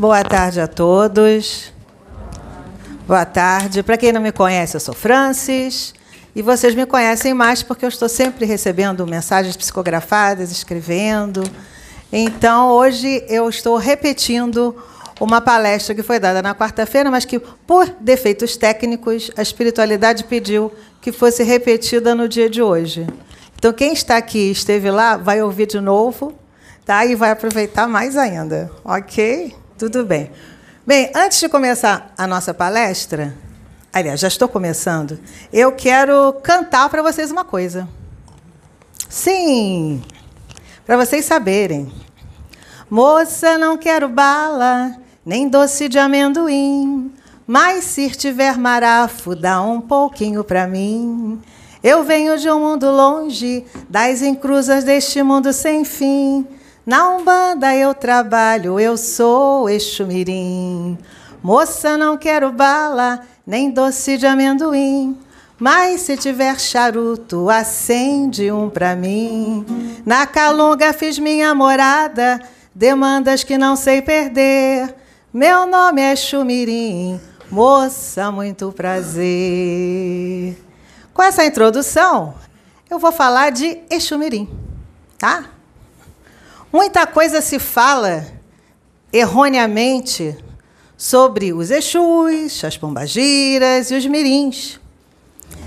Boa tarde a todos. Boa tarde. Para quem não me conhece, eu sou Francis. E vocês me conhecem mais porque eu estou sempre recebendo mensagens psicografadas, escrevendo. Então, hoje eu estou repetindo uma palestra que foi dada na quarta-feira, mas que, por defeitos técnicos, a espiritualidade pediu que fosse repetida no dia de hoje. Então, quem está aqui e esteve lá, vai ouvir de novo tá? e vai aproveitar mais ainda. Ok? Tudo bem. Bem, antes de começar a nossa palestra, aliás, já estou começando, eu quero cantar para vocês uma coisa. Sim, para vocês saberem. Moça, não quero bala, nem doce de amendoim. Mas se tiver marafo, dá um pouquinho para mim. Eu venho de um mundo longe, das encruzas deste mundo sem fim. Na Umbanda eu trabalho, eu sou Exumirim. Moça, não quero bala, nem doce de amendoim. Mas se tiver charuto, acende um pra mim. Na calunga fiz minha morada, demandas que não sei perder. Meu nome é Chumirim, moça, muito prazer. Com essa introdução, eu vou falar de Exumirim, tá? Muita coisa se fala erroneamente sobre os Exus, as Pombagiras e os Mirins.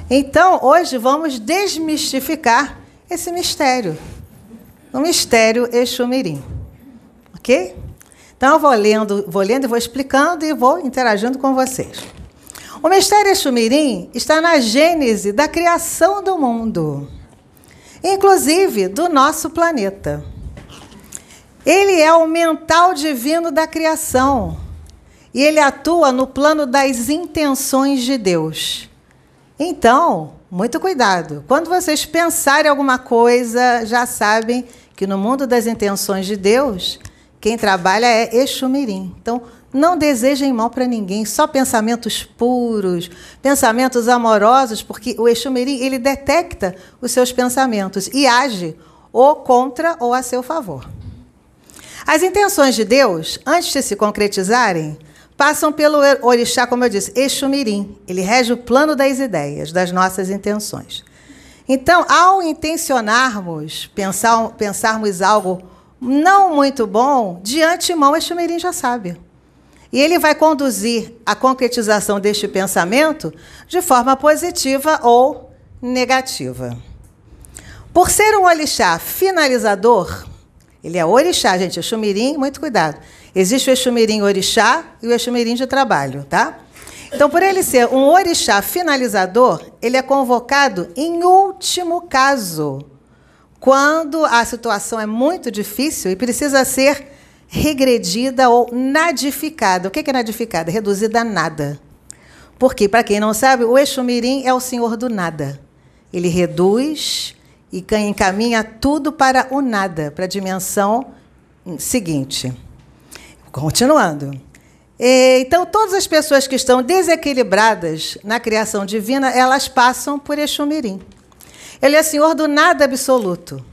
Então, hoje vamos desmistificar esse mistério, o mistério Exu Mirim. Ok? Então, eu vou lendo, vou lendo e vou explicando e vou interagindo com vocês. O mistério Exumirim está na gênese da criação do mundo, inclusive do nosso planeta. Ele é o mental divino da criação e ele atua no plano das intenções de Deus. Então, muito cuidado. Quando vocês pensarem alguma coisa, já sabem que no mundo das intenções de Deus, quem trabalha é Exumirim. Então, não desejem mal para ninguém, só pensamentos puros, pensamentos amorosos, porque o Exumirim, ele detecta os seus pensamentos e age ou contra ou a seu favor. As intenções de Deus, antes de se concretizarem, passam pelo orixá, como eu disse, Exumirim. Ele rege o plano das ideias, das nossas intenções. Então, ao intencionarmos, pensar, pensarmos algo não muito bom, de antemão, Exumirim já sabe. E ele vai conduzir a concretização deste pensamento de forma positiva ou negativa. Por ser um orixá finalizador, ele é orixá, gente, Exumirim, muito cuidado. Existe o Exumirim orixá e o Exumirim de trabalho, tá? Então, por ele ser um orixá finalizador, ele é convocado em último caso, quando a situação é muito difícil e precisa ser regredida ou nadificada. O que é nadificada? Reduzida a nada. Porque, para quem não sabe, o Exumirim é o senhor do nada. Ele reduz e encaminha tudo para o nada, para a dimensão seguinte. Continuando. Então, todas as pessoas que estão desequilibradas na criação divina, elas passam por Exumirim. Ele é senhor do nada absoluto.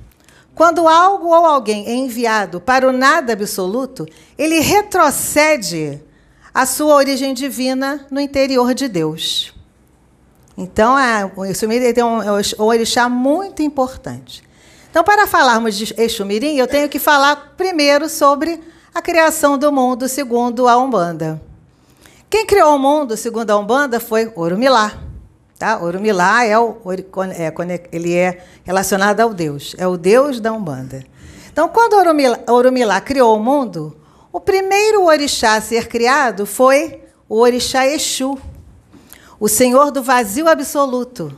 Quando algo ou alguém é enviado para o nada absoluto, ele retrocede a sua origem divina no interior de Deus. Então, é, o Exumirim tem um, é um orixá muito importante. Então, para falarmos de Exumirim, eu tenho que falar primeiro sobre a criação do mundo segundo a Umbanda. Quem criou o mundo segundo a Umbanda foi Orumilá. Tá? Orumilá é, o, é, ele é relacionado ao Deus, é o Deus da Umbanda. Então, quando Orumilá, Orumilá criou o mundo, o primeiro orixá a ser criado foi o orixá Exu, o Senhor do vazio absoluto,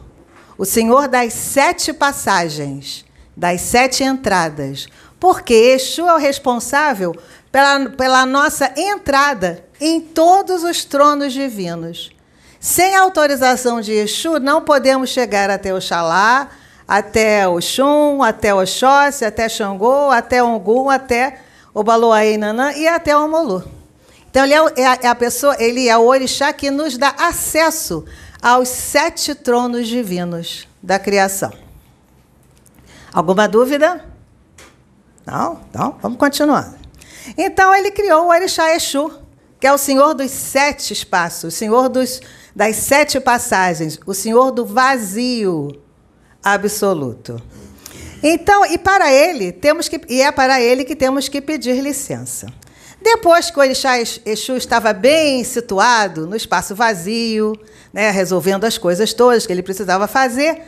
o Senhor das sete passagens, das sete entradas, porque Exu é o responsável pela, pela nossa entrada em todos os tronos divinos. Sem autorização de Exu, não podemos chegar até Oxalá, até Oxum, até Oxóssi, até Xangô, até Ogum, até Obaloaí Nanã e até Omolu. Então, ele é, é, é, a pessoa, ele é o orixá que nos dá acesso aos sete tronos divinos da criação. Alguma dúvida? Não? Então, vamos continuando. Então ele criou o Orixá Exu, que é o senhor dos sete espaços, o senhor dos, das sete passagens, o senhor do vazio absoluto. Então, e para ele temos que e é para ele que temos que pedir licença. Depois que o Orixá Exu estava bem situado no espaço vazio, né, resolvendo as coisas todas que ele precisava fazer,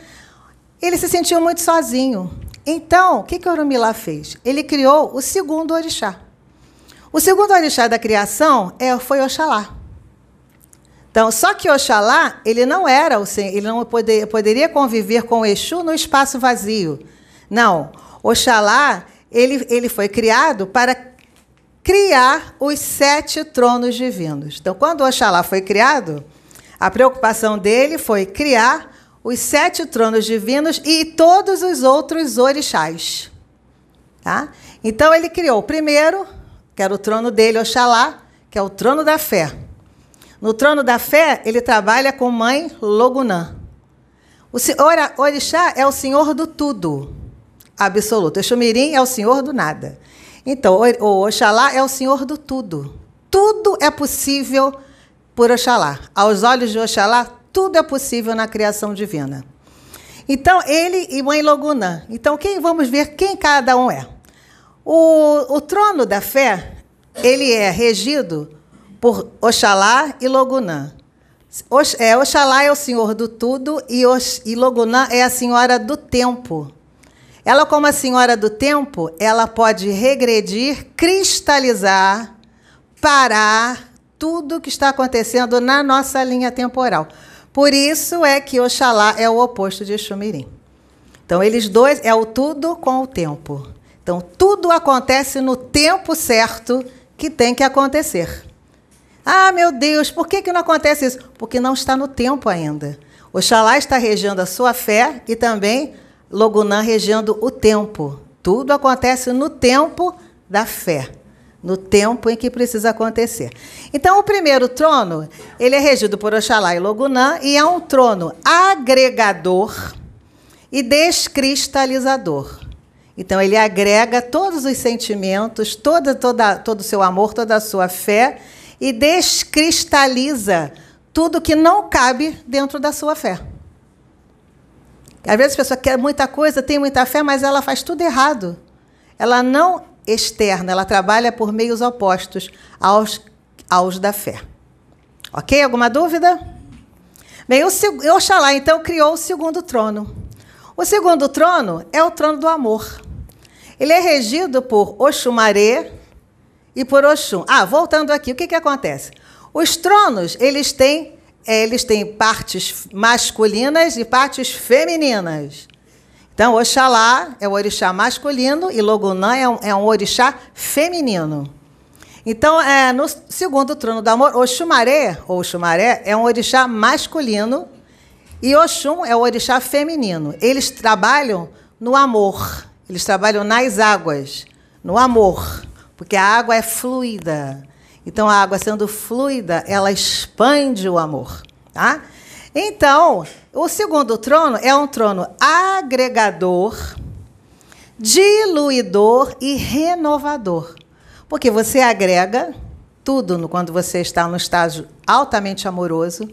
ele se sentiu muito sozinho. Então, o que, que Orumilá fez? Ele criou o segundo orixá. O segundo orixá da criação é, foi Oxalá. Então, só que Oxalá, ele não era ele não poder, poderia conviver com Exu no espaço vazio. Não. Oxalá, ele, ele foi criado para criar os sete tronos divinos. Então, quando Oxalá foi criado, a preocupação dele foi criar os sete tronos divinos e todos os outros orixás. Tá? Então, ele criou o primeiro, que era o trono dele, Oxalá, que é o trono da fé. No trono da fé, ele trabalha com mãe Logunã. O orixá é o senhor do tudo, absoluto. Exumirim é o senhor do nada. Então, o Oxalá é o senhor do tudo. Tudo é possível por Oxalá. Aos olhos de Oxalá, tudo é possível na criação divina. Então, ele e Mãe Logunã. Então, quem, vamos ver quem cada um é. O, o trono da fé, ele é regido por Oxalá e Logunã. É, Oxalá é o senhor do tudo e, e Logunã é a senhora do tempo. Ela, como a senhora do tempo, ela pode regredir, cristalizar, parar tudo que está acontecendo na nossa linha temporal. Por isso é que Oxalá é o oposto de Exumirim. Então, eles dois é o tudo com o tempo. Então, tudo acontece no tempo certo que tem que acontecer. Ah, meu Deus, por que, que não acontece isso? Porque não está no tempo ainda. Oxalá está regendo a sua fé e também Logunã regendo o tempo. Tudo acontece no tempo da fé, no tempo em que precisa acontecer. Então, o primeiro trono, ele é regido por Oxalá e Logunã e é um trono agregador e descristalizador. Então, ele agrega todos os sentimentos, toda, toda, todo o seu amor, toda a sua fé e descristaliza tudo que não cabe dentro da sua fé. Às vezes a pessoa quer muita coisa, tem muita fé, mas ela faz tudo errado. Ela não externa, ela trabalha por meios opostos aos, aos da fé. Ok? Alguma dúvida? Bem, o Oxalá então criou o segundo trono. O segundo trono é o trono do amor. Ele é regido por Oxumaré e por Oxum. Ah, voltando aqui, o que, que acontece? Os tronos, eles têm eles têm partes masculinas e partes femininas. Então, Oxalá é o orixá masculino e Logunã é um, é um orixá feminino. Então, é, no segundo trono do amor, Oxumaré, ou Oxumaré, é um orixá masculino e Oxum é o orixá feminino. Eles trabalham no amor, eles trabalham nas águas, no amor, porque a água é fluida. Então, a água sendo fluida, ela expande o amor. Tá? Então, o segundo trono é um trono agregador, diluidor e renovador. Porque você agrega tudo quando você está no estágio altamente amoroso.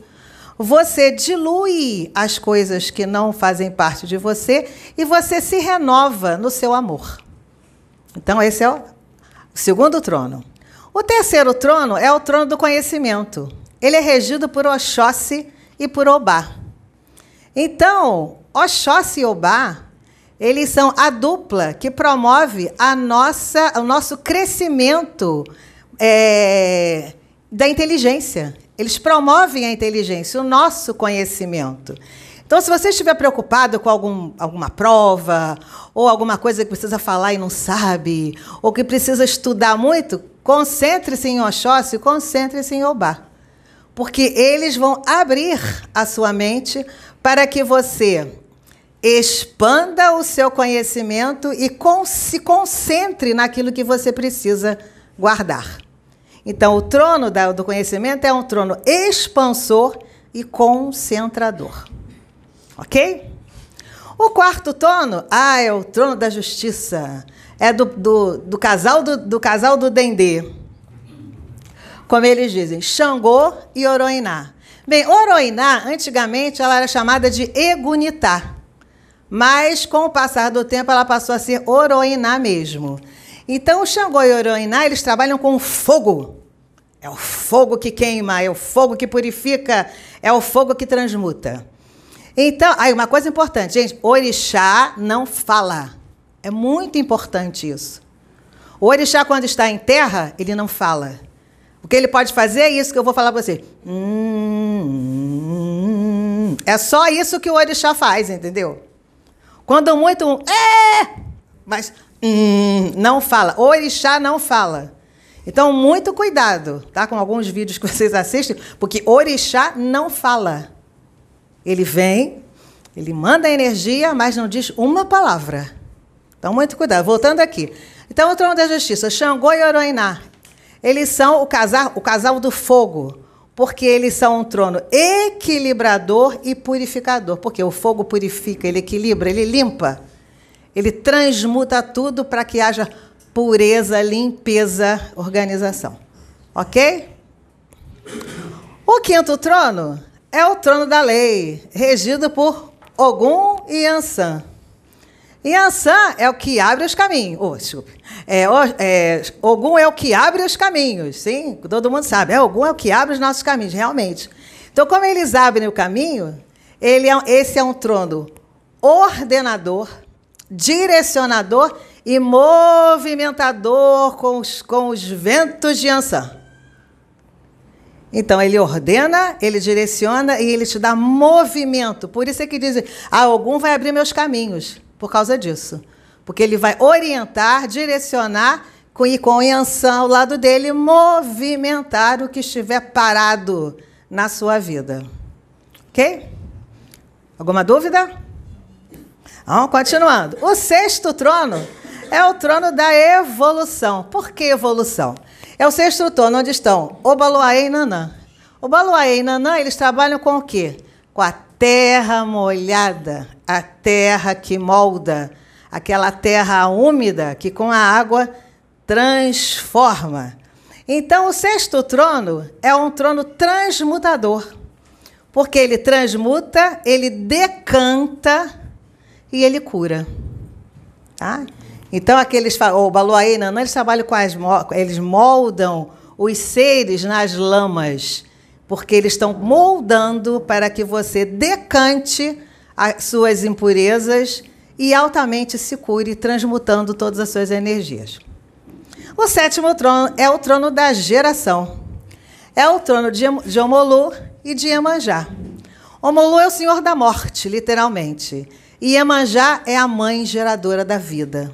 Você dilui as coisas que não fazem parte de você e você se renova no seu amor. Então, esse é o segundo trono. O terceiro trono é o trono do conhecimento. Ele é regido por Oxóssi e por Obá. Então, Oxóssi e Obá, eles são a dupla que promove a nossa, o nosso crescimento é, da inteligência. Eles promovem a inteligência, o nosso conhecimento. Então, se você estiver preocupado com algum, alguma prova, ou alguma coisa que precisa falar e não sabe, ou que precisa estudar muito, concentre-se em Oxóssi, concentre-se em Obá. Porque eles vão abrir a sua mente para que você expanda o seu conhecimento e se concentre naquilo que você precisa guardar. Então, o trono do conhecimento é um trono expansor e concentrador. Ok? O quarto trono, ah, é o trono da justiça. É do, do, do casal do, do casal do Dendê. Como eles dizem, Xangô e Oroiná. Bem, Oroiná, antigamente, ela era chamada de Egunitá. Mas, com o passar do tempo, ela passou a ser Oroiná mesmo. Então, o Xangô e Oroiná, eles trabalham com fogo. É o fogo que queima, é o fogo que purifica, é o fogo que transmuta. Então, aí uma coisa importante, gente, orixá não fala. É muito importante isso. O orixá, quando está em terra, ele não fala. O que ele pode fazer é isso que eu vou falar para você. Hum, é só isso que o orixá faz, entendeu? Quando muito um é, mas hum, não fala. O orixá não fala. Então, muito cuidado, tá? Com alguns vídeos que vocês assistem, porque orixá não fala. Ele vem, ele manda energia, mas não diz uma palavra. Então, muito cuidado. Voltando aqui. Então, o trono da justiça, Xangô e Oroiná. Eles são o casal, o casal do fogo, porque eles são um trono equilibrador e purificador. Porque o fogo purifica, ele equilibra, ele limpa. Ele transmuta tudo para que haja pureza, limpeza, organização. Ok? O quinto trono é o trono da lei, regido por Ogum e Ansan. E Ansan é o que abre os caminhos. Desculpe. É, é, Ogum é o que abre os caminhos, sim? Todo mundo sabe. É, Ogum é o que abre os nossos caminhos, realmente. Então, como eles abrem o caminho, ele é, esse é um trono ordenador, direcionador e movimentador com os, com os ventos de Ansan. Então, ele ordena, ele direciona e ele te dá movimento. Por isso é que dizem, ah, algum vai abrir meus caminhos, por causa disso. Porque ele vai orientar, direcionar com, e com Yansan ao lado dele, movimentar o que estiver parado na sua vida. Ok? Alguma dúvida? Vamos continuando. O sexto trono é o trono da evolução. Por que evolução? É o sexto trono onde estão Obaloaê e Nanã. Obaloaê e Nanã, eles trabalham com o quê? Com a terra molhada, a terra que molda, aquela terra úmida que com a água transforma. Então, o sexto trono é um trono transmutador, porque ele transmuta, ele decanta e ele cura. Tá? Então, aqueles, o Baluaê Nanã, eles trabalham com as. Eles moldam os seres nas lamas, porque eles estão moldando para que você decante as suas impurezas e altamente se cure, transmutando todas as suas energias. O sétimo trono é o trono da geração. É o trono de Omolu e de Iemanjá. Omolu é o senhor da morte, literalmente. E Iemanjá é a mãe geradora da vida.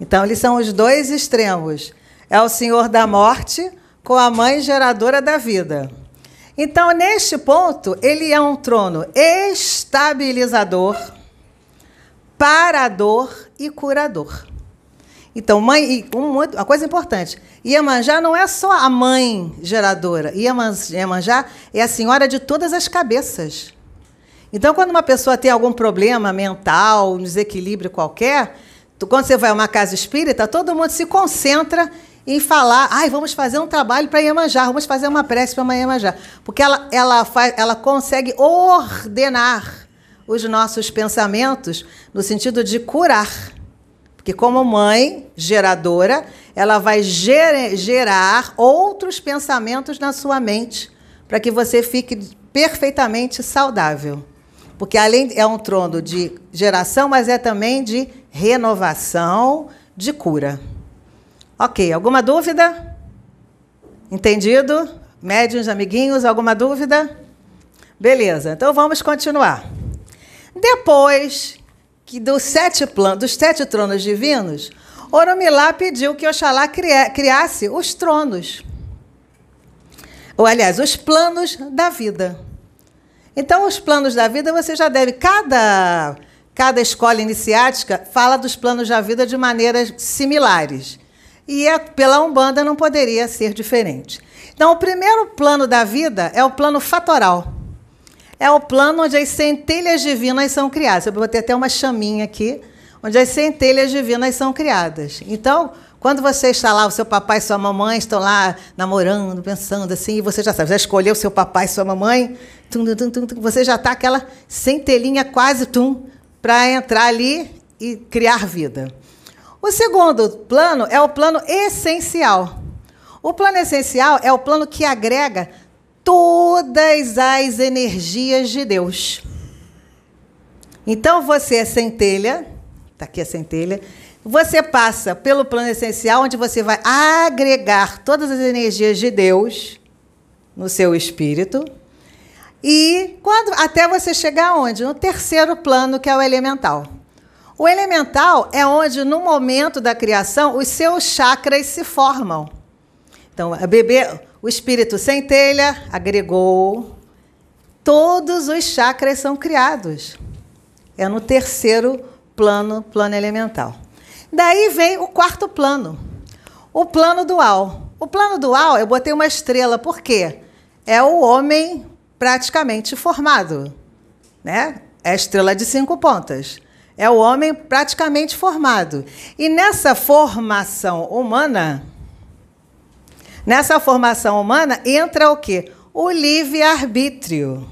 Então, eles são os dois extremos. É o senhor da morte com a mãe geradora da vida. Então, neste ponto, ele é um trono estabilizador, parador e curador. Então, mãe, uma coisa importante: Iemanjá não é só a mãe geradora, Iemanjá é a senhora de todas as cabeças. Então, quando uma pessoa tem algum problema mental, um desequilíbrio qualquer, quando você vai a uma casa espírita, todo mundo se concentra em falar, ai, vamos fazer um trabalho para Iemanjá, vamos fazer uma prece para Iemanjá. Porque ela, ela, faz, ela consegue ordenar os nossos pensamentos no sentido de curar. Porque, como mãe geradora, ela vai ger gerar outros pensamentos na sua mente para que você fique perfeitamente saudável. Porque além é um trono de geração, mas é também de renovação, de cura. Ok, alguma dúvida? Entendido? Médiuns, amiguinhos, alguma dúvida? Beleza, então vamos continuar. Depois que dos sete, planos, dos sete tronos divinos, Oromilá pediu que Oxalá criasse os tronos. Ou, aliás, os planos da vida. Então, os planos da vida você já deve. Cada, cada escola iniciática fala dos planos da vida de maneiras similares. E é, pela Umbanda não poderia ser diferente. Então, o primeiro plano da vida é o plano fatoral. é o plano onde as centelhas divinas são criadas. Eu botei até uma chaminha aqui, onde as centelhas divinas são criadas. Então, quando você está lá, o seu papai e sua mamãe estão lá namorando, pensando assim, e você já sabe, já escolheu o seu papai e sua mamãe, tum, tum, tum, tum, você já está aquela centelhinha quase tum para entrar ali e criar vida. O segundo plano é o plano essencial. O plano essencial é o plano que agrega todas as energias de Deus. Então você é centelha, está aqui a centelha, você passa pelo plano essencial, onde você vai agregar todas as energias de Deus no seu espírito. E quando até você chegar aonde? No terceiro plano, que é o elemental. O elemental é onde, no momento da criação, os seus chakras se formam. Então, bebê, o espírito centelha agregou. Todos os chakras são criados. É no terceiro plano, plano elemental. Daí vem o quarto plano, o plano dual. O plano dual, eu botei uma estrela, por quê? É o homem praticamente formado, né? É a estrela de cinco pontas. É o homem praticamente formado. E nessa formação humana, Nessa formação humana entra o quê? O livre-arbítrio.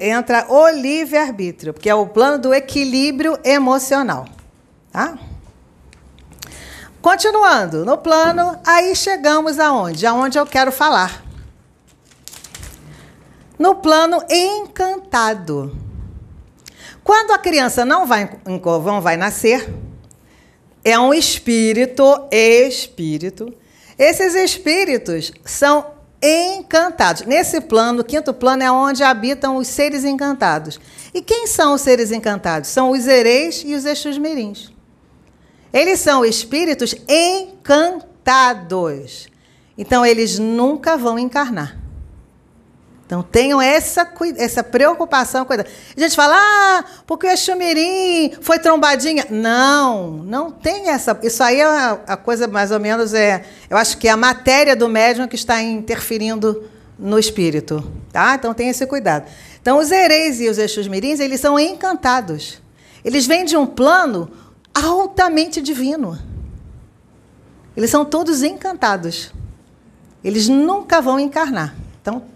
Entra o livre-arbítrio, porque é o plano do equilíbrio emocional. Tá? Continuando, no plano, aí chegamos aonde? Aonde eu quero falar. No plano encantado. Quando a criança não vai, não vai nascer, é um espírito, espírito, esses espíritos são encantados. Nesse plano, o quinto plano é onde habitam os seres encantados. E quem são os seres encantados? São os ereis e os exus mirins. Eles são espíritos encantados. Então, eles nunca vão encarnar. Então tenham essa, essa preocupação. A gente fala, ah, porque o Exumirim foi trombadinha. Não, não tem essa. Isso aí é a coisa mais ou menos é. Eu acho que é a matéria do médium que está interferindo no espírito. Tá? Então tenha esse cuidado. Então os ereis e os Exus Mirins, eles são encantados. Eles vêm de um plano altamente divino. Eles são todos encantados. Eles nunca vão encarnar. Então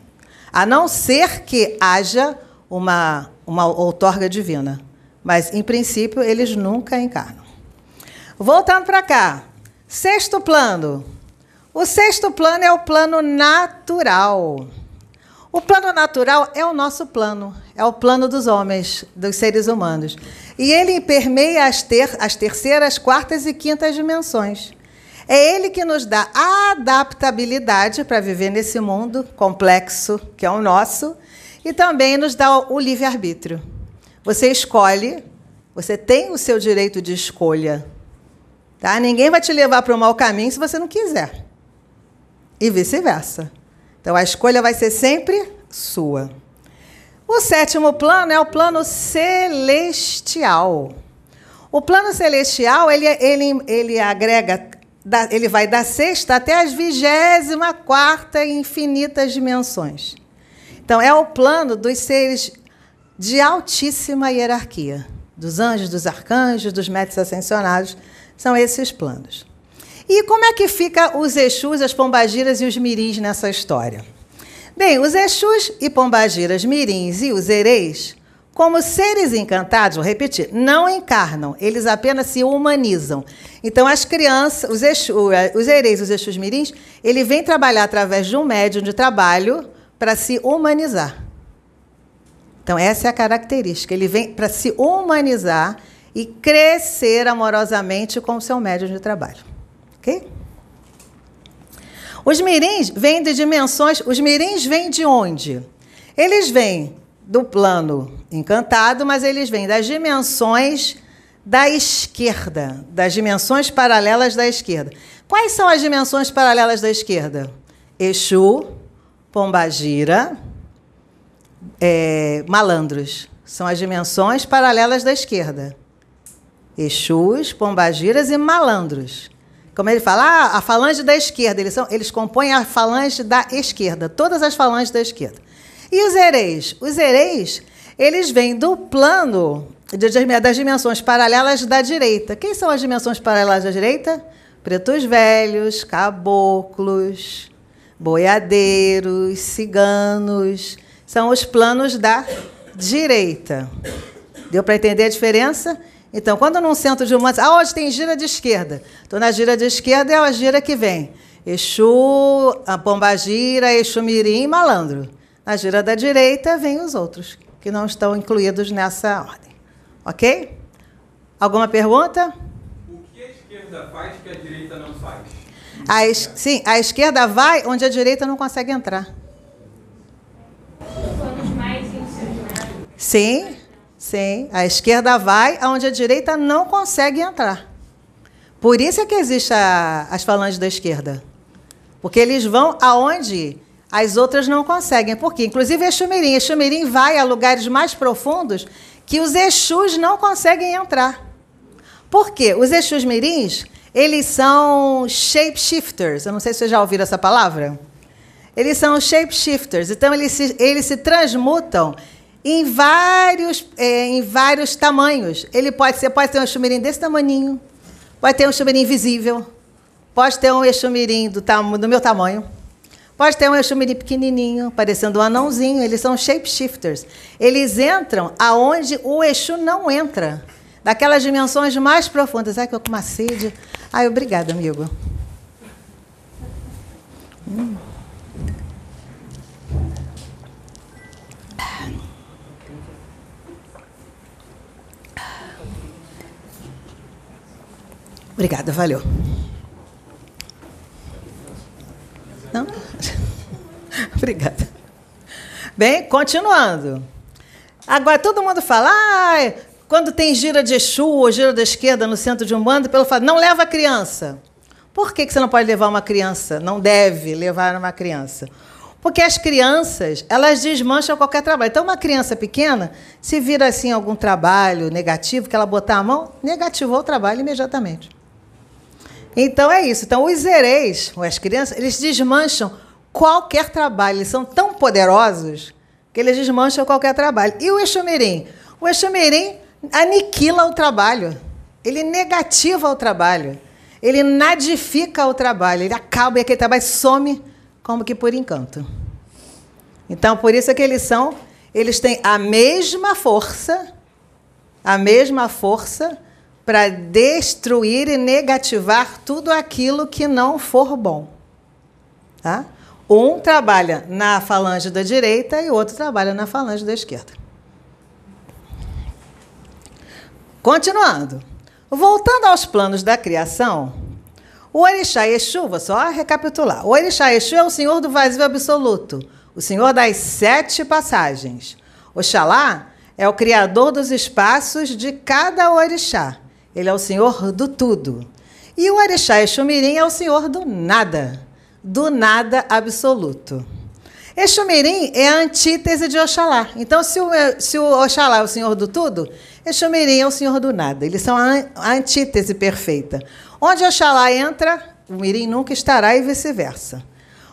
a não ser que haja uma, uma outorga divina. Mas, em princípio, eles nunca encarnam. Voltando para cá. Sexto plano. O sexto plano é o plano natural. O plano natural é o nosso plano, é o plano dos homens, dos seres humanos. E ele permeia as, ter, as terceiras, quartas e quintas dimensões. É Ele que nos dá adaptabilidade para viver nesse mundo complexo que é o nosso e também nos dá o livre-arbítrio. Você escolhe, você tem o seu direito de escolha. Tá? Ninguém vai te levar para o mau caminho se você não quiser. E vice-versa. Então a escolha vai ser sempre sua. O sétimo plano é o plano celestial. O plano celestial ele, ele, ele agrega da, ele vai da sexta até as vigésima quarta infinitas dimensões. Então, é o plano dos seres de altíssima hierarquia. Dos anjos, dos arcanjos, dos médicos ascensionados. São esses planos. E como é que fica os Exus, as Pombagiras e os Mirins nessa história? Bem, os Exus e Pombagiras, Mirins e os Ereis como seres encantados, vou repetir, não encarnam, eles apenas se humanizam. Então, as crianças, os, exu, os ereis, os exus mirins, ele vem trabalhar através de um médium de trabalho para se humanizar. Então, essa é a característica. Ele vem para se humanizar e crescer amorosamente com o seu médium de trabalho. Ok? Os mirins vêm de dimensões. Os mirins vêm de onde? Eles vêm do plano encantado, mas eles vêm das dimensões da esquerda, das dimensões paralelas da esquerda. Quais são as dimensões paralelas da esquerda? Exu, Pombagira, é, malandros. São as dimensões paralelas da esquerda. Exus, Pombagiras e malandros. Como ele fala, ah, a falange da esquerda, eles, são, eles compõem a falange da esquerda, todas as falanges da esquerda. E os ereis? Os ereis, eles vêm do plano das dimensões paralelas da direita. Quem são as dimensões paralelas da direita? Pretos velhos, caboclos, boiadeiros, ciganos. São os planos da direita. Deu para entender a diferença? Então, quando num centro de humanos, aonde tem gira de esquerda? Então, na gira de esquerda é a gira que vem. Exu, a Pombagira, Exu Mirim e Malandro. Na gira da direita vem os outros, que não estão incluídos nessa ordem. Ok? Alguma pergunta? O que a esquerda faz que a direita não faz? A es... Sim, a esquerda vai onde a direita não consegue entrar. Sim, sim. A esquerda vai aonde a direita não consegue entrar. Por isso é que existe a, as falanges da esquerda. Porque eles vão aonde as outras não conseguem. Por quê? Inclusive Exumirim. Exumirim vai a lugares mais profundos que os Exus não conseguem entrar. Por quê? Os Exus Mirins, eles são shapeshifters. Eu não sei se vocês já ouviram essa palavra. Eles são shapeshifters. Então, eles se, eles se transmutam em vários, é, em vários tamanhos. Ele pode ser, pode ter um Exumirim desse tamanho, pode ter um Exumirim invisível, pode ter um Exumirim do, do meu tamanho. Pode ter um Exumirim pequenininho, parecendo um anãozinho. Eles são shapeshifters. Eles entram aonde o Exu não entra. Daquelas dimensões mais profundas. Ai, que eu com uma sede. Ai, obrigada, amigo. Hum. Obrigada, valeu. Não? Obrigada. Bem, continuando. Agora, todo mundo fala, ah, quando tem gira de Exu ou gira da esquerda no centro de um bando, pelo fato, não leva a criança. Por que, que você não pode levar uma criança? Não deve levar uma criança. Porque as crianças, elas desmancham qualquer trabalho. Então, uma criança pequena, se vira assim algum trabalho negativo, que ela botar a mão, negativou o trabalho imediatamente. Então é isso. Então os ereis, as crianças, eles desmancham qualquer trabalho. Eles são tão poderosos que eles desmancham qualquer trabalho. E o Exumirim? O Exumirim aniquila o trabalho. Ele negativa o trabalho. Ele nadifica o trabalho. Ele acaba e aquele trabalho some como que por encanto. Então, por isso é que eles são, eles têm a mesma força, a mesma força, para destruir e negativar tudo aquilo que não for bom. Tá? Um trabalha na falange da direita e o outro trabalha na falange da esquerda. Continuando. Voltando aos planos da criação, o Orixá Exu, vou só recapitular. O Orixá Exu é o senhor do vazio absoluto, o senhor das sete passagens. Oxalá é o criador dos espaços de cada orixá. Ele é o senhor do tudo. E o Orixá Exumirim é o senhor do nada, do nada absoluto. Exumirim é a antítese de Oxalá. Então, se o, se o Oxalá é o senhor do tudo, Exumirim é o senhor do nada. Eles são a, a antítese perfeita. Onde Oxalá entra, o Mirim nunca estará e vice-versa.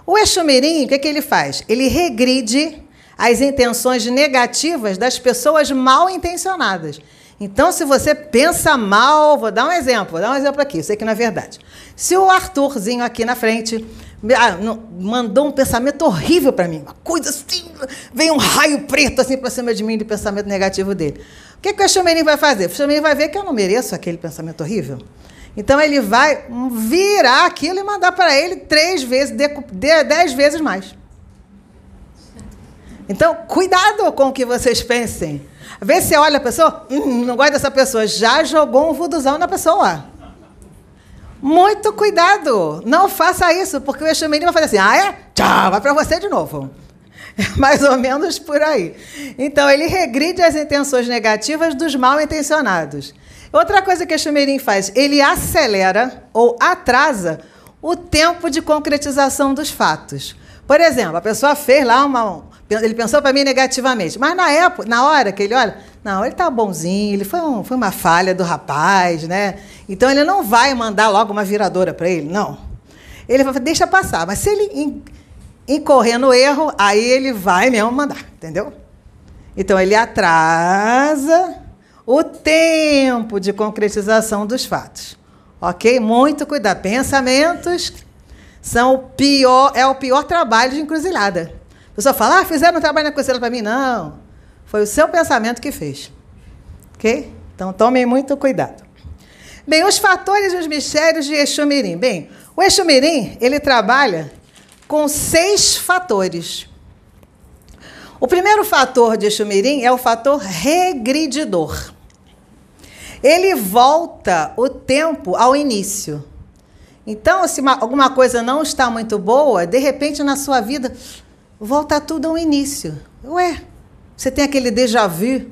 O Exumirim, o que, é que ele faz? Ele regride as intenções negativas das pessoas mal intencionadas. Então, se você pensa mal, vou dar um exemplo, vou dar um exemplo aqui, sei que não é verdade. Se o Arthurzinho aqui na frente ah, mandou um pensamento horrível para mim, uma coisa assim, veio um raio preto assim para cima de mim de pensamento negativo dele. O que, que o Xameirinho vai fazer? O Xameirinho vai ver que eu não mereço aquele pensamento horrível. Então ele vai virar aquilo e mandar para ele três vezes, dez vezes mais. Então, cuidado com o que vocês pensem. Às vezes você olha a pessoa, hum, não gosta dessa pessoa, já jogou um vuduzão na pessoa. Muito cuidado. Não faça isso, porque o Exu vai fazer assim, ah, é? Tchau, vai para você de novo. É mais ou menos por aí. Então, ele regride as intenções negativas dos mal intencionados. Outra coisa que o Exu faz, ele acelera ou atrasa o tempo de concretização dos fatos. Por exemplo, a pessoa fez lá uma, ele pensou para mim negativamente. Mas na época, na hora que ele olha, não, ele tá bonzinho, ele foi, um, foi uma falha do rapaz, né? Então ele não vai mandar logo uma viradora para ele, não. Ele vai deixa passar. Mas se ele incorrer no erro, aí ele vai mesmo mandar, entendeu? Então ele atrasa o tempo de concretização dos fatos. Ok? Muito cuidado. Pensamentos são o pior, é o pior trabalho de encruzilhada. Pessoa fala, ah, fizeram um trabalho na encruzilhada para mim. Não. Foi o seu pensamento que fez. Ok? Então tomem muito cuidado. Bem, os fatores e os mistérios de Exumirim. Bem, o Exumirim, ele trabalha com seis fatores. O primeiro fator de Exumirim é o fator regrididor. Ele volta o tempo ao início. Então, se uma, alguma coisa não está muito boa, de repente na sua vida volta tudo ao início. Ué, você tem aquele déjà vu.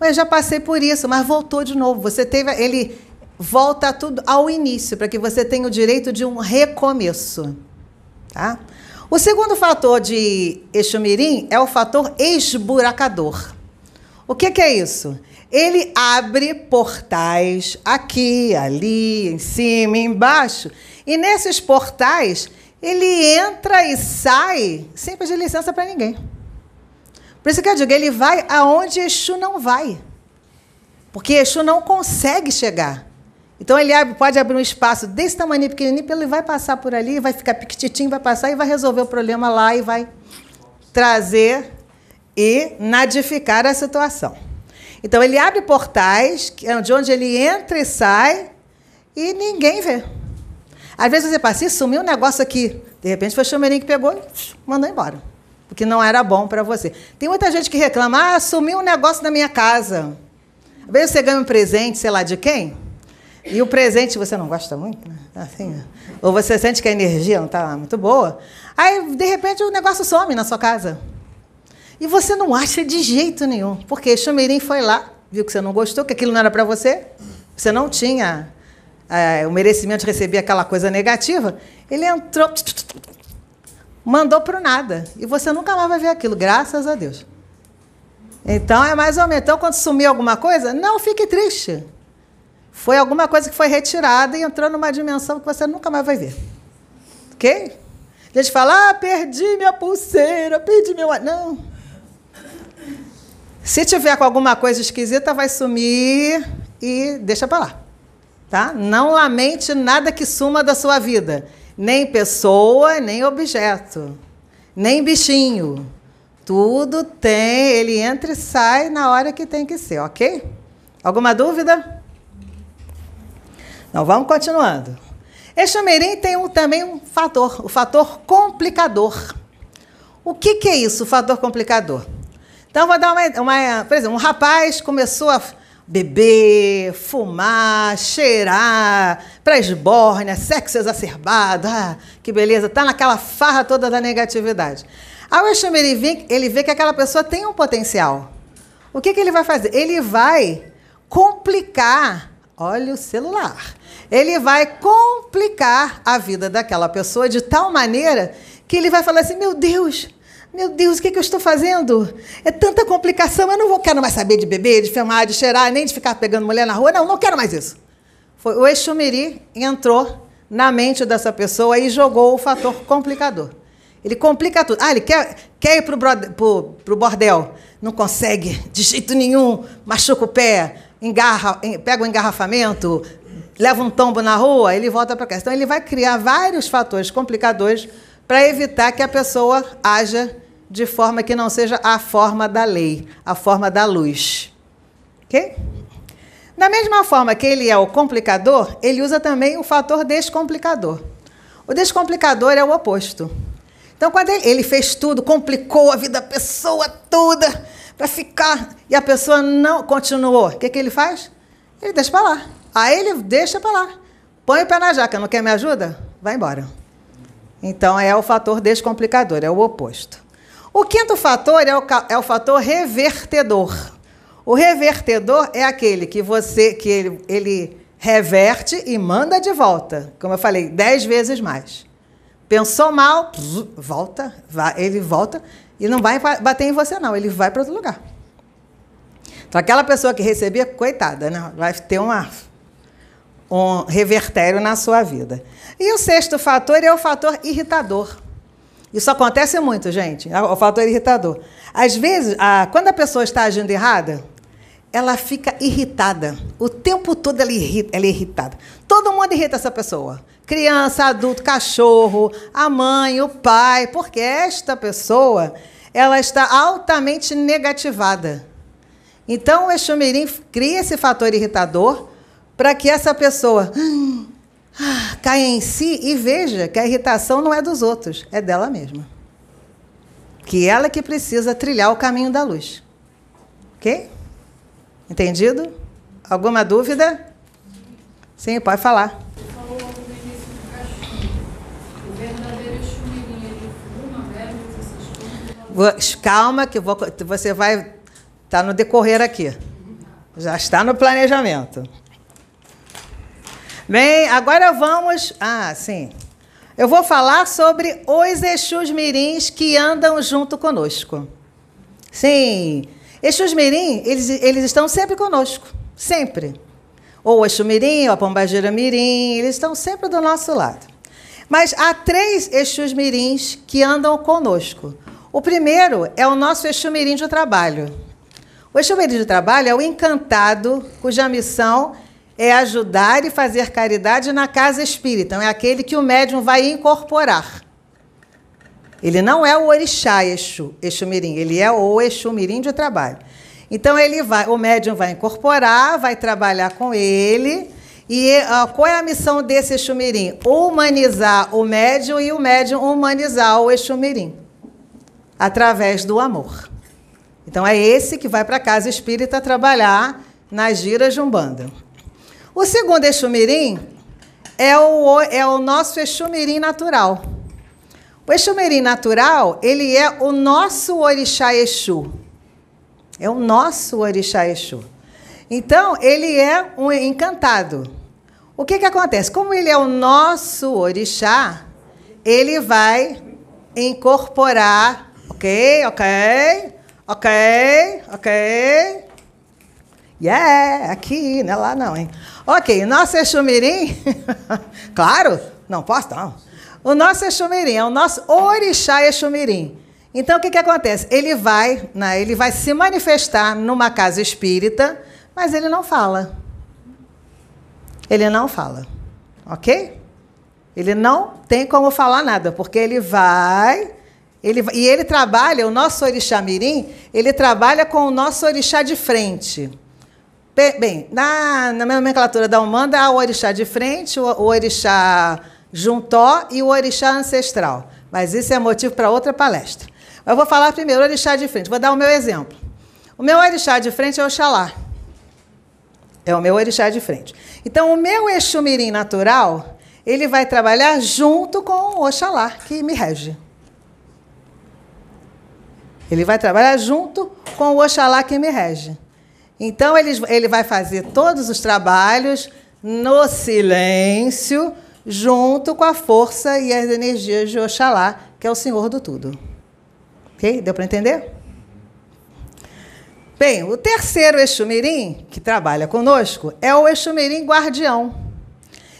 Ué, já passei por isso, mas voltou de novo. Você teve. Ele volta tudo ao início, para que você tenha o direito de um recomeço. Tá? O segundo fator de Exumirim é o fator esburacador. O que, que é isso? Ele abre portais aqui, ali, em cima, embaixo. E nesses portais, ele entra e sai sem pedir licença para ninguém. Por isso que eu digo, ele vai aonde Exu não vai. Porque Exu não consegue chegar. Então ele abre, pode abrir um espaço desse tamanho pequenininho, ele vai passar por ali, vai ficar piquititinho, vai passar e vai resolver o problema lá e vai trazer e nadificar a situação. Então ele abre portais, é de onde ele entra e sai, e ninguém vê. Às vezes você passa, sumiu um negócio aqui. De repente foi o chumeirinho que pegou e mandou embora. Porque não era bom para você. Tem muita gente que reclama, ah, sumiu um negócio na minha casa. Às vezes você ganha um presente, sei lá de quem, e o presente você não gosta muito, né? assim, ou você sente que a energia não está muito boa, aí de repente o negócio some na sua casa. E você não acha de jeito nenhum, porque Chamirim foi lá, viu que você não gostou, que aquilo não era para você, você não tinha é, o merecimento de receber aquela coisa negativa, ele entrou, mandou para o nada. E você nunca mais vai ver aquilo, graças a Deus. Então é mais ou menos. Então, quando sumir alguma coisa, não fique triste. Foi alguma coisa que foi retirada e entrou numa dimensão que você nunca mais vai ver. Ok? A gente fala, ah, perdi minha pulseira, perdi meu. Não. Se tiver com alguma coisa esquisita, vai sumir e deixa para lá. Tá? Não lamente nada que suma da sua vida. Nem pessoa, nem objeto. Nem bichinho. Tudo tem, ele entra e sai na hora que tem que ser, ok? Alguma dúvida? Então vamos continuando. Exumirim tem um, também um fator, o fator complicador. O que, que é isso, o fator complicador? Então, vou dar uma, uma. Por exemplo, um rapaz começou a beber, fumar, cheirar, presbórnia, sexo exacerbado, ah, que beleza, tá naquela farra toda da negatividade. Ao Exumirim, ele vê que aquela pessoa tem um potencial. O que, que ele vai fazer? Ele vai complicar Olha o celular. Ele vai complicar a vida daquela pessoa de tal maneira que ele vai falar assim: meu Deus, meu Deus, o que, que eu estou fazendo? É tanta complicação, eu não vou, quero mais saber de beber, de filmar, de cheirar, nem de ficar pegando mulher na rua. Não, não quero mais isso. Foi, o Exumiri entrou na mente dessa pessoa e jogou o fator complicador. Ele complica tudo. Ah, ele quer, quer ir para o bordel. Não consegue, de jeito nenhum, machuca o pé, engarra, pega um engarrafamento, leva um tombo na rua, ele volta para casa. Então, ele vai criar vários fatores complicadores para evitar que a pessoa haja de forma que não seja a forma da lei, a forma da luz. Ok? Da mesma forma que ele é o complicador, ele usa também o fator descomplicador. O descomplicador é o oposto. Então, quando ele, ele fez tudo, complicou a vida da pessoa toda, para ficar. E a pessoa não continuou. O que, que ele faz? Ele deixa para lá. Aí ele deixa para lá. Põe o pé na jaca, não quer me ajuda? Vai embora. Então é o fator descomplicador, é o oposto. O quinto fator é o, é o fator revertedor. O revertedor é aquele que você que ele, ele reverte e manda de volta. Como eu falei, dez vezes mais. Pensou mal, volta, ele volta e não vai bater em você, não. Ele vai para outro lugar. Então, aquela pessoa que recebia, coitada, né? vai ter uma, um revertério na sua vida. E o sexto fator é o fator irritador. Isso acontece muito, gente. O fator irritador. Às vezes, a, quando a pessoa está agindo errada, ela fica irritada. O tempo todo ela, irrita, ela é irritada. Todo mundo irrita essa pessoa. Criança, adulto, cachorro, a mãe, o pai, porque esta pessoa ela está altamente negativada. Então, o Exumirim cria esse fator irritador para que essa pessoa ah, caia em si e veja que a irritação não é dos outros, é dela mesma. Que ela que precisa trilhar o caminho da luz. Ok? Entendido? Alguma dúvida? Sim, pode falar. Calma, que vou, você vai. Está no decorrer aqui. Já está no planejamento. Bem, agora vamos. Ah, sim. Eu vou falar sobre os Exus Mirins que andam junto conosco. Sim, Exus Mirim, eles, eles estão sempre conosco. Sempre. Ou o Exu Mirim, ou a Pombagira Mirim, eles estão sempre do nosso lado. Mas há três Exus Mirins que andam conosco. O primeiro é o nosso Exu Mirim de trabalho. O Exu Mirim de trabalho é o encantado cuja missão é ajudar e fazer caridade na casa espírita. Então, é aquele que o médium vai incorporar. Ele não é o orixá Exu, Exu Mirim, ele é o Exu Mirim de trabalho. Então ele vai, o médium vai incorporar, vai trabalhar com ele. E uh, qual é a missão desse Exu Mirim? Humanizar o médium e o médium humanizar o Exu Mirim através do amor. Então é esse que vai para a casa espírita trabalhar nas giras de Umbanda. O segundo Exumirim é o, é o nosso Exumirim natural. O Exumirim natural, ele é o nosso Orixá Exu. É o nosso Orixá Exu. Então, ele é um encantado. O que, que acontece? Como ele é o nosso Orixá, ele vai incorporar Ok, ok, ok, ok. Yeah, aqui, não é lá não, hein? Ok, nosso Exumirim, claro, não posso não. O nosso Exumirim é o nosso orixá Exumirim. Então, o que, que acontece? Ele vai, né, ele vai se manifestar numa casa espírita, mas ele não fala. Ele não fala, ok? Ele não tem como falar nada, porque ele vai ele, e ele trabalha, o nosso orixá mirim, ele trabalha com o nosso orixá de frente. Bem, na, na nomenclatura da Umanda, há o orixá de frente, o, o orixá juntó e o orixá ancestral. Mas isso é motivo para outra palestra. Eu vou falar primeiro o orixá de frente. Vou dar o meu exemplo. O meu orixá de frente é Oxalá. É o meu orixá de frente. Então, o meu Exu Mirim natural, ele vai trabalhar junto com o Oxalá, que me rege. Ele vai trabalhar junto com o Oxalá que me rege. Então, ele, ele vai fazer todos os trabalhos no silêncio, junto com a força e as energias de Oxalá, que é o Senhor do tudo. Ok? Deu para entender? Bem, o terceiro Exumirim, que trabalha conosco, é o Exumirim guardião.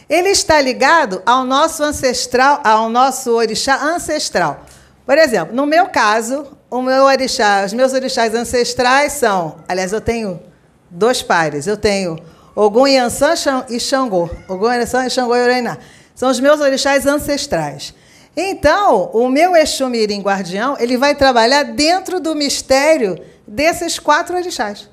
Ele está ligado ao nosso ancestral, ao nosso orixá ancestral. Por exemplo, no meu caso, o meu orixá, os meus orixás ancestrais são, aliás, eu tenho dois pares. Eu tenho Ogum Yansan e Xangô. Ogum Yansan e Xangô Yorená. São os meus orixás ancestrais. Então, o meu Exu Mirim Guardião, ele vai trabalhar dentro do mistério desses quatro orixás.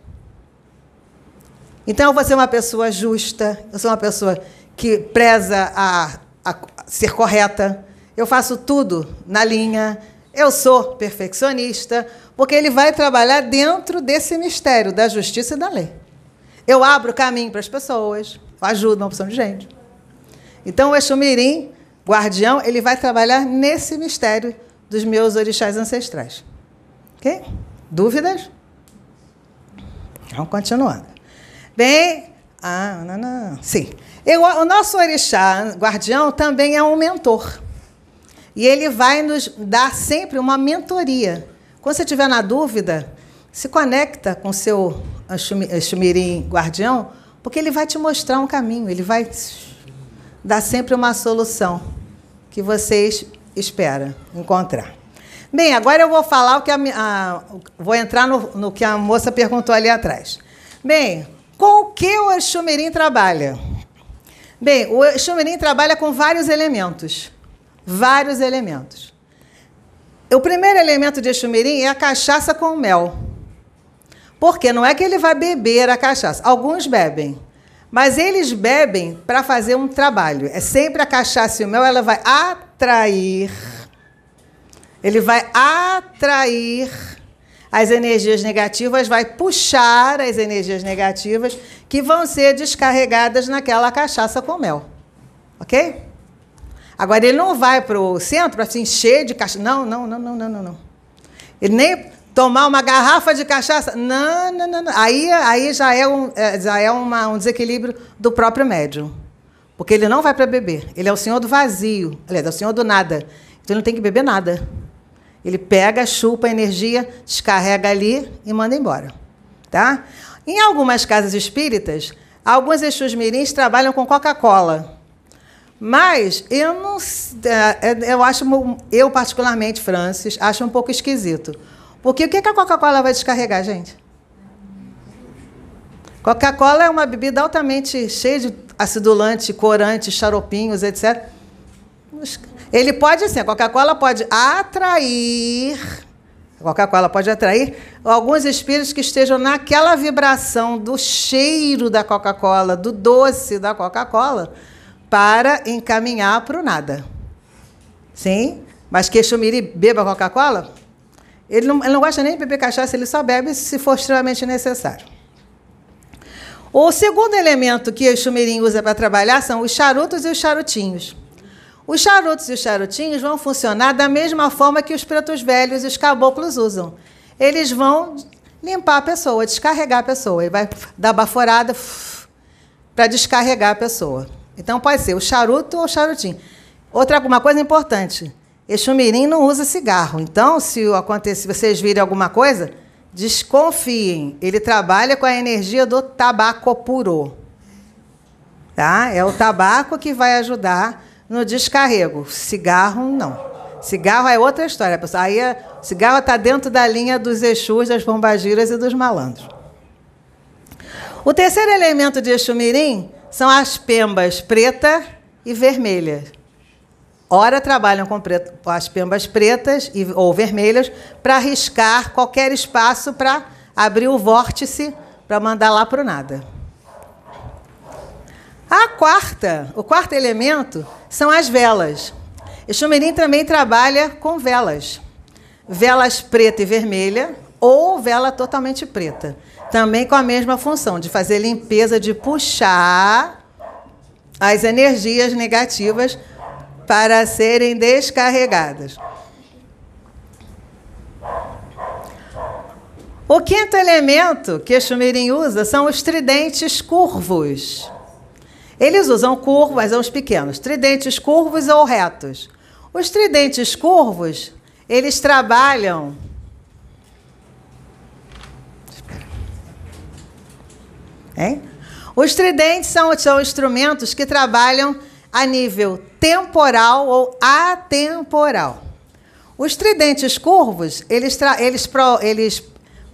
Então, eu vou ser uma pessoa justa, eu sou uma pessoa que preza a, a ser correta, eu faço tudo na linha, eu sou perfeccionista, porque ele vai trabalhar dentro desse mistério da justiça e da lei. Eu abro caminho para as pessoas, ajudo uma opção de gente. Então, o Exumirim, guardião, ele vai trabalhar nesse mistério dos meus orixás ancestrais. Ok? Dúvidas? Vamos continuando. Bem, ah, não, não. Sim. Eu, o nosso orixá guardião também é um mentor. E ele vai nos dar sempre uma mentoria. Quando você estiver na dúvida, se conecta com seu Xumirim guardião, porque ele vai te mostrar um caminho, ele vai dar sempre uma solução que vocês espera encontrar. Bem, agora eu vou falar o que a, a vou entrar no, no, que a moça perguntou ali atrás. Bem, com o que o Exumirim trabalha? Bem, o Exumirim trabalha com vários elementos. Vários elementos. O primeiro elemento de Exumirim é a cachaça com mel. Porque não é que ele vai beber a cachaça. Alguns bebem. Mas eles bebem para fazer um trabalho. É sempre a cachaça e o mel, ela vai atrair. Ele vai atrair as energias negativas, vai puxar as energias negativas que vão ser descarregadas naquela cachaça com mel. Ok? Agora, ele não vai para o centro para se encher de cachaça. Não, não, não, não, não, não. Ele nem tomar uma garrafa de cachaça. Não, não, não. não. Aí, aí já é, um, é, já é uma, um desequilíbrio do próprio médium. Porque ele não vai para beber. Ele é o senhor do vazio. Aliás, é o senhor do nada. Então ele não tem que beber nada. Ele pega, chupa a energia, descarrega ali e manda embora. Tá? Em algumas casas espíritas, alguns Exus Mirins trabalham com Coca-Cola. Mas eu não é, é, eu acho eu particularmente, Francis, acho um pouco esquisito. Porque o que a Coca-Cola vai descarregar, gente? Coca-Cola é uma bebida altamente cheia de acidulante, corante, xaropinhos, etc. Ele pode, assim, a Coca-Cola pode atrair, a Coca-Cola pode atrair alguns espíritos que estejam naquela vibração do cheiro da Coca-Cola, do doce da Coca-Cola, para encaminhar para o nada. Sim? Mas que Xumiri beba Coca-Cola? Ele não, ele não gosta nem de beber cachaça, ele só bebe se for extremamente necessário. O segundo elemento que o Xumirim usa para trabalhar são os charutos e os charutinhos. Os charutos e os charutinhos vão funcionar da mesma forma que os pretos velhos e os caboclos usam. Eles vão limpar a pessoa, descarregar a pessoa. Ele vai dar baforada para descarregar a pessoa. Então pode ser o charuto ou o charutinho. Outra uma coisa importante. Exumirim não usa cigarro. Então, se acontecer, vocês virem alguma coisa, desconfiem. Ele trabalha com a energia do tabaco puro. Tá? É o tabaco que vai ajudar no descarrego. Cigarro, não. Cigarro é outra história, pessoal. Aí, é, cigarro está dentro da linha dos Exus, das pombagiras e dos malandros. O terceiro elemento de Exumirim são as pembas preta e vermelha. Ora trabalham com preto, as pembas pretas e, ou vermelhas para arriscar qualquer espaço para abrir o vórtice para mandar lá para o nada. A quarta, o quarto elemento são as velas. Exumirim também trabalha com velas. Velas preta e vermelha ou vela totalmente preta. Também com a mesma função de fazer limpeza, de puxar as energias negativas para serem descarregadas. O quinto elemento que Xumirim usa são os tridentes curvos. Eles usam curvos, mas são os pequenos, tridentes curvos ou retos. Os tridentes curvos, eles trabalham. Os tridentes são, são instrumentos que trabalham a nível temporal ou atemporal. Os tridentes curvos, eles, eles, pro eles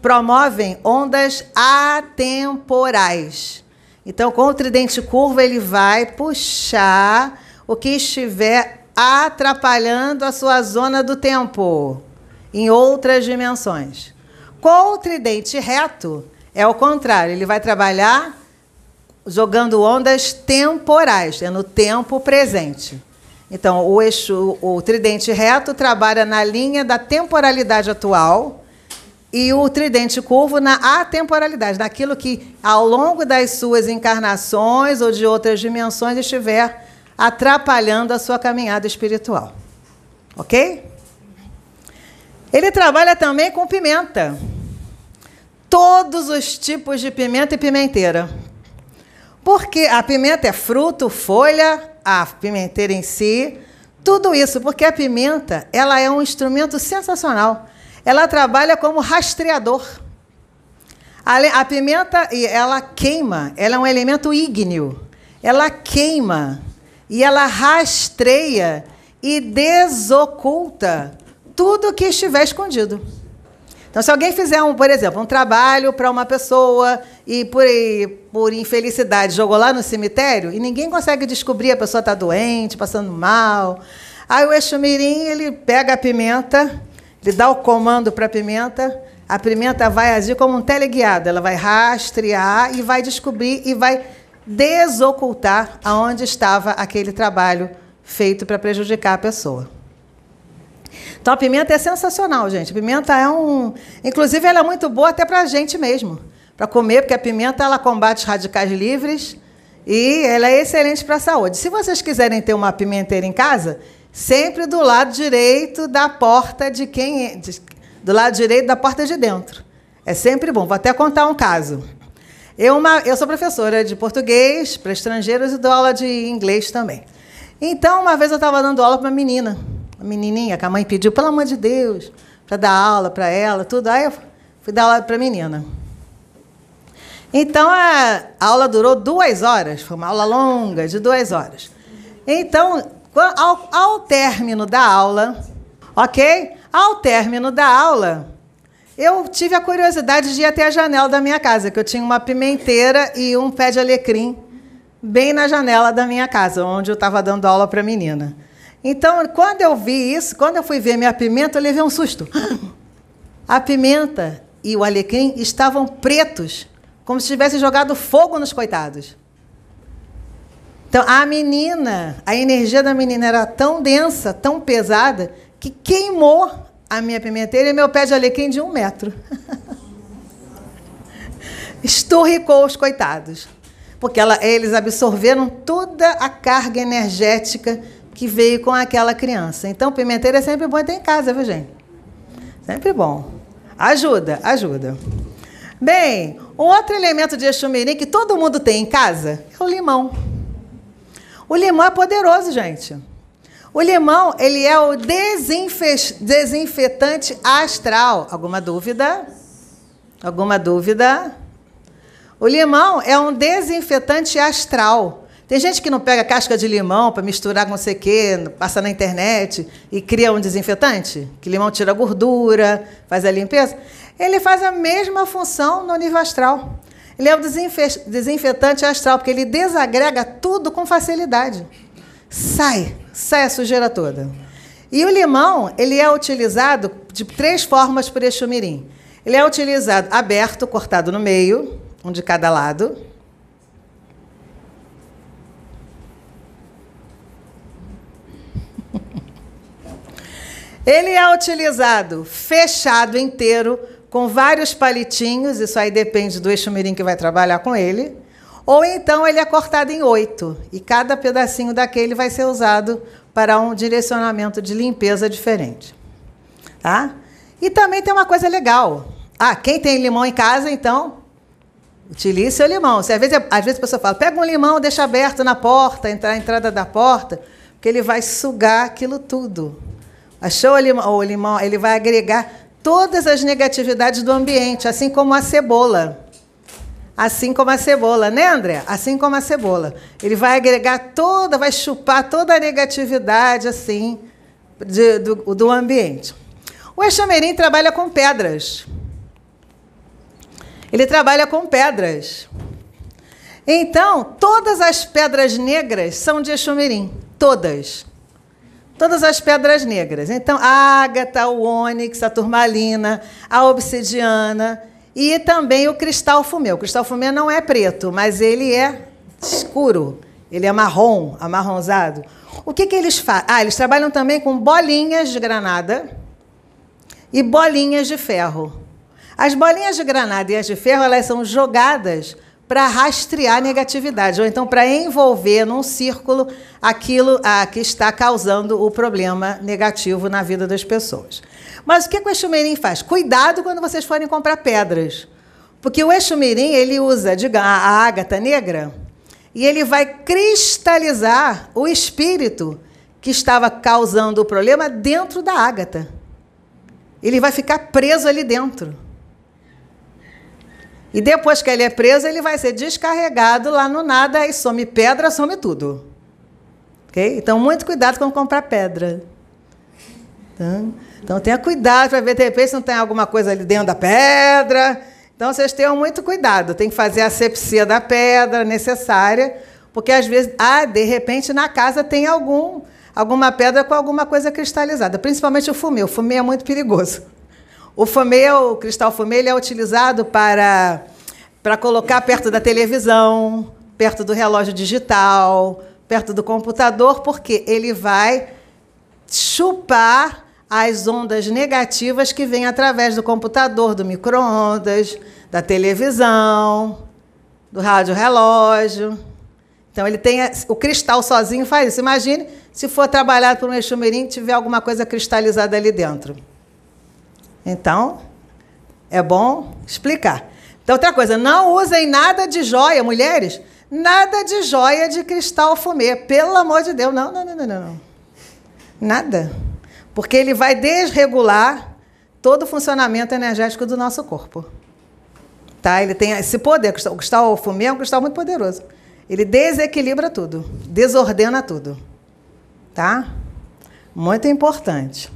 promovem ondas atemporais. Então, com o tridente curvo, ele vai puxar o que estiver atrapalhando a sua zona do tempo em outras dimensões. Com o tridente reto, é o contrário, ele vai trabalhar jogando ondas temporais, é no tempo presente. Então, o eixo, o tridente reto trabalha na linha da temporalidade atual e o tridente curvo na atemporalidade, naquilo que ao longo das suas encarnações ou de outras dimensões estiver atrapalhando a sua caminhada espiritual. OK? Ele trabalha também com pimenta. Todos os tipos de pimenta e pimenteira. Porque a pimenta é fruto, folha, a pimenteira em si, tudo isso, porque a pimenta, ela é um instrumento sensacional. Ela trabalha como rastreador. A, pimenta, ela queima, ela é um elemento ígneo. Ela queima e ela rastreia e desoculta tudo que estiver escondido. Então, se alguém fizer, um, por exemplo, um trabalho para uma pessoa e por, por infelicidade jogou lá no cemitério e ninguém consegue descobrir, a pessoa está doente, passando mal. Aí o Exumirim, ele pega a pimenta, ele dá o comando para a pimenta, a pimenta vai agir como um teleguiado, ela vai rastrear e vai descobrir e vai desocultar aonde estava aquele trabalho feito para prejudicar a pessoa. Então a pimenta é sensacional, gente. A pimenta é um, inclusive ela é muito boa até para a gente mesmo, para comer, porque a pimenta ela combate os radicais livres e ela é excelente para a saúde. Se vocês quiserem ter uma pimenteira em casa, sempre do lado direito da porta de quem é, de, do lado direito da porta de dentro. É sempre bom. Vou até contar um caso. Eu, uma, eu sou professora de português para estrangeiros e dou aula de inglês também. Então, uma vez eu estava dando aula para uma menina, uma menininha, que a mãe pediu, pelo amor de Deus, para dar aula para ela, tudo. Aí eu fui dar aula para a menina. Então, a aula durou duas horas, foi uma aula longa, de duas horas. Então, ao, ao término da aula, ok? Ao término da aula, eu tive a curiosidade de ir até a janela da minha casa, que eu tinha uma pimenteira e um pé de alecrim bem na janela da minha casa, onde eu estava dando aula para a menina. Então, quando eu vi isso, quando eu fui ver minha pimenta, eu levei um susto. A pimenta e o alecrim estavam pretos, como se tivesse jogado fogo nos coitados. Então, a menina, a energia da menina era tão densa, tão pesada, que queimou a minha pimenteira e meu pé de alecrim de um metro. Esturricou os coitados porque ela, eles absorveram toda a carga energética que veio com aquela criança. Então, pimenteira é sempre bom ter em casa, viu, gente? Sempre bom. Ajuda, ajuda. Bem, um outro elemento de Exumirim que todo mundo tem em casa é o limão. O limão é poderoso, gente. O limão, ele é o desinfe desinfetante astral. Alguma dúvida? Alguma dúvida? O limão é um desinfetante astral. Tem gente que não pega casca de limão para misturar com não sei o quê, passa na internet e cria um desinfetante? Que limão tira gordura, faz a limpeza. Ele faz a mesma função no nível astral. Ele é o desinfetante astral, porque ele desagrega tudo com facilidade. Sai, sai a sujeira toda. E o limão, ele é utilizado de três formas por Exumirim. Ele é utilizado aberto, cortado no meio, um de cada lado. Ele é utilizado fechado inteiro, com vários palitinhos, isso aí depende do eixo mirim que vai trabalhar com ele. Ou então ele é cortado em oito, e cada pedacinho daquele vai ser usado para um direcionamento de limpeza diferente. Tá? E também tem uma coisa legal. Ah, quem tem limão em casa, então, Utilize seu limão. Às vezes, às vezes a pessoa fala, pega um limão, deixa aberto na porta, entrar a entrada da porta, porque ele vai sugar aquilo tudo. Achou o limão? O limão ele vai agregar todas as negatividades do ambiente, assim como a cebola. Assim como a cebola, né, André? Assim como a cebola. Ele vai agregar toda, vai chupar toda a negatividade, assim, de, do, do ambiente. O Examerim trabalha com pedras. Ele trabalha com pedras. Então, todas as pedras negras são de Exumirim. Todas. Todas as pedras negras. Então, a ágata, o ônix, a turmalina, a obsidiana e também o cristal fumê. O cristal fumê não é preto, mas ele é escuro. Ele é marrom, amarronzado. O que, que eles fazem? Ah, eles trabalham também com bolinhas de granada e bolinhas de ferro. As bolinhas de granada e as de ferro elas são jogadas para rastrear negatividade, ou então para envolver num círculo aquilo a, que está causando o problema negativo na vida das pessoas. Mas o que, que o Exumirim faz? Cuidado quando vocês forem comprar pedras. Porque o Exumirim, ele usa diga, a ágata negra e ele vai cristalizar o espírito que estava causando o problema dentro da ágata. Ele vai ficar preso ali dentro. E depois que ele é preso, ele vai ser descarregado lá no nada e some pedra, some tudo. Ok? Então, muito cuidado quando comprar pedra. Então, então tenha cuidado para ver, de repente, se não tem alguma coisa ali dentro da pedra. Então, vocês tenham muito cuidado. Tem que fazer a asepsia da pedra necessária, porque às vezes, ah, de repente, na casa tem algum, alguma pedra com alguma coisa cristalizada, principalmente o fumê. O fumê é muito perigoso. O fumê, o cristal fumê, é utilizado para, para colocar perto da televisão, perto do relógio digital, perto do computador, porque ele vai chupar as ondas negativas que vêm através do computador, do micro-ondas, da televisão, do rádio relógio. Então ele tem o cristal sozinho faz isso. Imagine se for trabalhado por um exumirim e tiver alguma coisa cristalizada ali dentro. Então, é bom explicar. Então, outra coisa, não usem nada de joia, mulheres. Nada de joia de cristal fumê. Pelo amor de Deus. Não, não, não, não, não. Nada. Porque ele vai desregular todo o funcionamento energético do nosso corpo. Tá? Ele tem esse poder. O cristal fumê é um cristal muito poderoso. Ele desequilibra tudo, desordena tudo. Tá? Muito importante.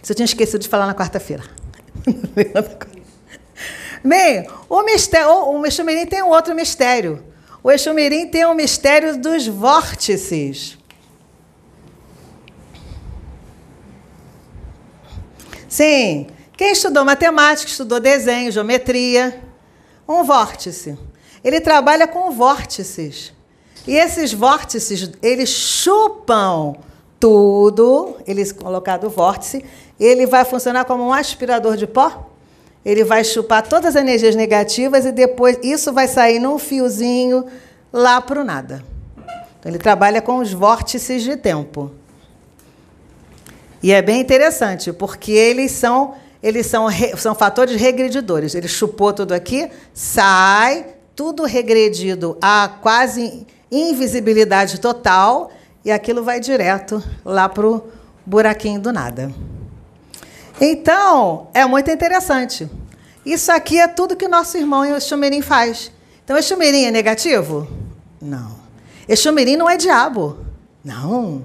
Isso eu tinha esquecido de falar na quarta-feira. Bem, o mistério, o Exumirim tem um outro mistério. O Exumirim tem o mistério dos vórtices. Sim, quem estudou matemática, estudou desenho, geometria, um vórtice. Ele trabalha com vórtices. E esses vórtices, eles chupam tudo, eles colocado o vórtice, ele vai funcionar como um aspirador de pó. Ele vai chupar todas as energias negativas e depois isso vai sair num fiozinho lá para o nada. Então, ele trabalha com os vórtices de tempo. E é bem interessante, porque eles são, eles são, são fatores regredidores. Ele chupou tudo aqui, sai, tudo regredido a quase invisibilidade total, e aquilo vai direto lá para o buraquinho do nada. Então, é muito interessante. Isso aqui é tudo que nosso irmão Exumirim faz. Então, Exumirim é negativo? Não. Exumirim não é diabo. Não.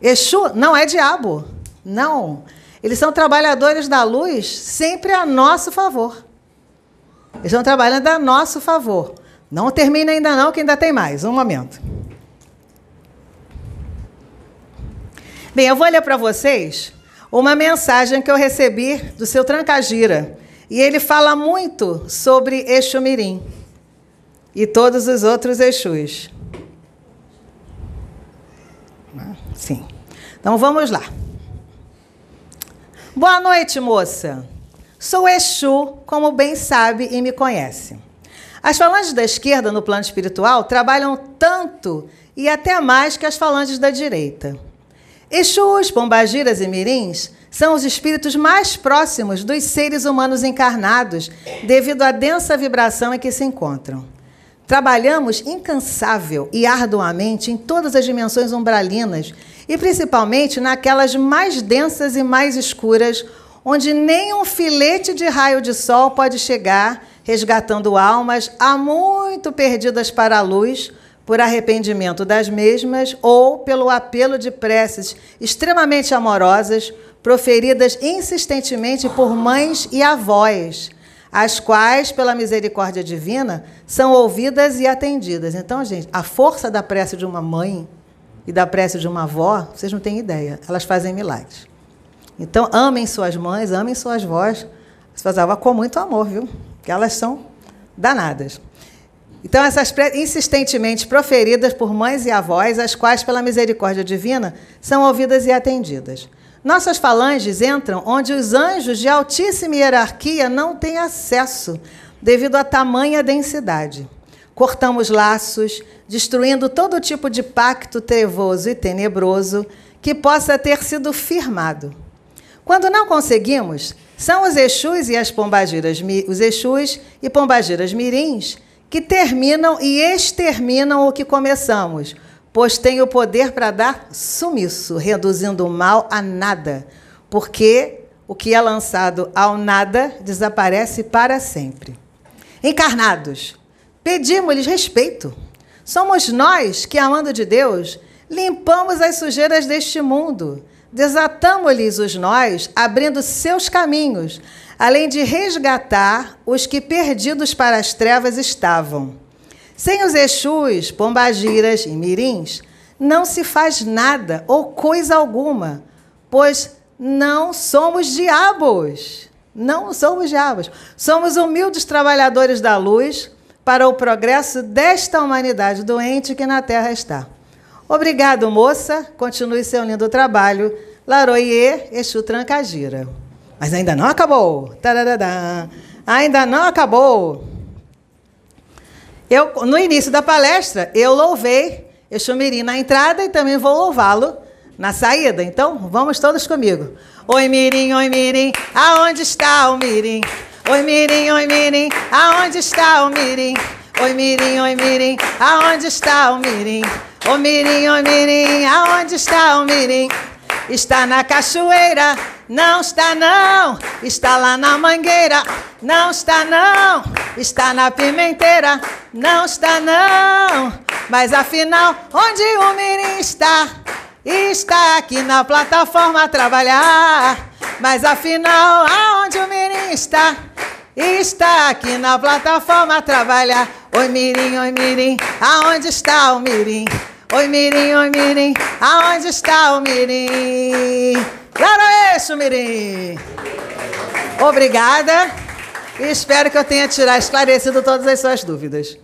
Exu não é diabo. Não. Eles são trabalhadores da luz sempre a nosso favor. Eles estão trabalhando a nosso favor. Não termina ainda não, que ainda tem mais. Um momento. Bem, eu vou ler para vocês uma mensagem que eu recebi do seu Trancagira. E ele fala muito sobre Exumirim e todos os outros Exus. Sim. Então vamos lá. Boa noite, moça. Sou Exu, como bem sabe e me conhece. As falanges da esquerda no plano espiritual trabalham tanto e até mais que as falanges da direita. Exus, pombagiras e mirins são os espíritos mais próximos dos seres humanos encarnados, devido à densa vibração em que se encontram. Trabalhamos incansável e arduamente em todas as dimensões umbralinas e principalmente naquelas mais densas e mais escuras, onde nem um filete de raio de sol pode chegar, resgatando almas há muito perdidas para a luz por arrependimento das mesmas ou pelo apelo de preces extremamente amorosas proferidas insistentemente por mães e avós, as quais, pela misericórdia divina, são ouvidas e atendidas. Então, gente, a força da prece de uma mãe e da prece de uma avó, vocês não têm ideia, elas fazem milagres. Então, amem suas mães, amem suas avós, suas avós com muito amor, viu? Porque elas são danadas. Então, essas insistentemente proferidas por mães e avós, as quais, pela misericórdia divina, são ouvidas e atendidas. Nossas falanges entram onde os anjos de altíssima hierarquia não têm acesso, devido à tamanha densidade. Cortamos laços, destruindo todo tipo de pacto trevoso e tenebroso que possa ter sido firmado. Quando não conseguimos, são os Exus e as pombagiras, os Exus e pombagiras mirins que terminam e exterminam o que começamos, pois têm o poder para dar sumiço, reduzindo o mal a nada, porque o que é lançado ao nada desaparece para sempre. Encarnados, pedimos-lhes respeito. Somos nós que, amando de Deus, limpamos as sujeiras deste mundo, desatamos-lhes os nós, abrindo seus caminhos, além de resgatar os que perdidos para as trevas estavam. Sem os Exus, Pombagiras e Mirins, não se faz nada ou coisa alguma, pois não somos diabos. Não somos diabos. Somos humildes trabalhadores da luz para o progresso desta humanidade doente que na Terra está. Obrigado, moça. Continue seu lindo trabalho. Laroie Exu Trancagira. Mas ainda não acabou. Tarará. Ainda não acabou. Eu, no início da palestra, eu louvei Exu Mirim na entrada e também vou louvá-lo na saída. Então, vamos todos comigo. Oi, Mirim, oi, Mirim, aonde está o Mirim? Oi, Mirim, oi, Mirim, aonde está o Mirim? Oi, Mirim, oi, Mirim, aonde está o Mirim? Oi, Mirim, oi, Mirim, aonde está o Mirim? Está na cachoeira, não está não. Está lá na mangueira, não está não. Está na pimenteira, não está não. Mas afinal, onde o Mirim está? Está aqui na plataforma a trabalhar. Mas afinal, aonde o Mirim está? Está aqui na plataforma a trabalhar. Oi, Mirim, oi, Mirim, aonde está o Mirim? Oi, Mirim, oi, Mirim, aonde está o Mirim? Claro isso, Mirim! Obrigada e espero que eu tenha tirado, esclarecido todas as suas dúvidas.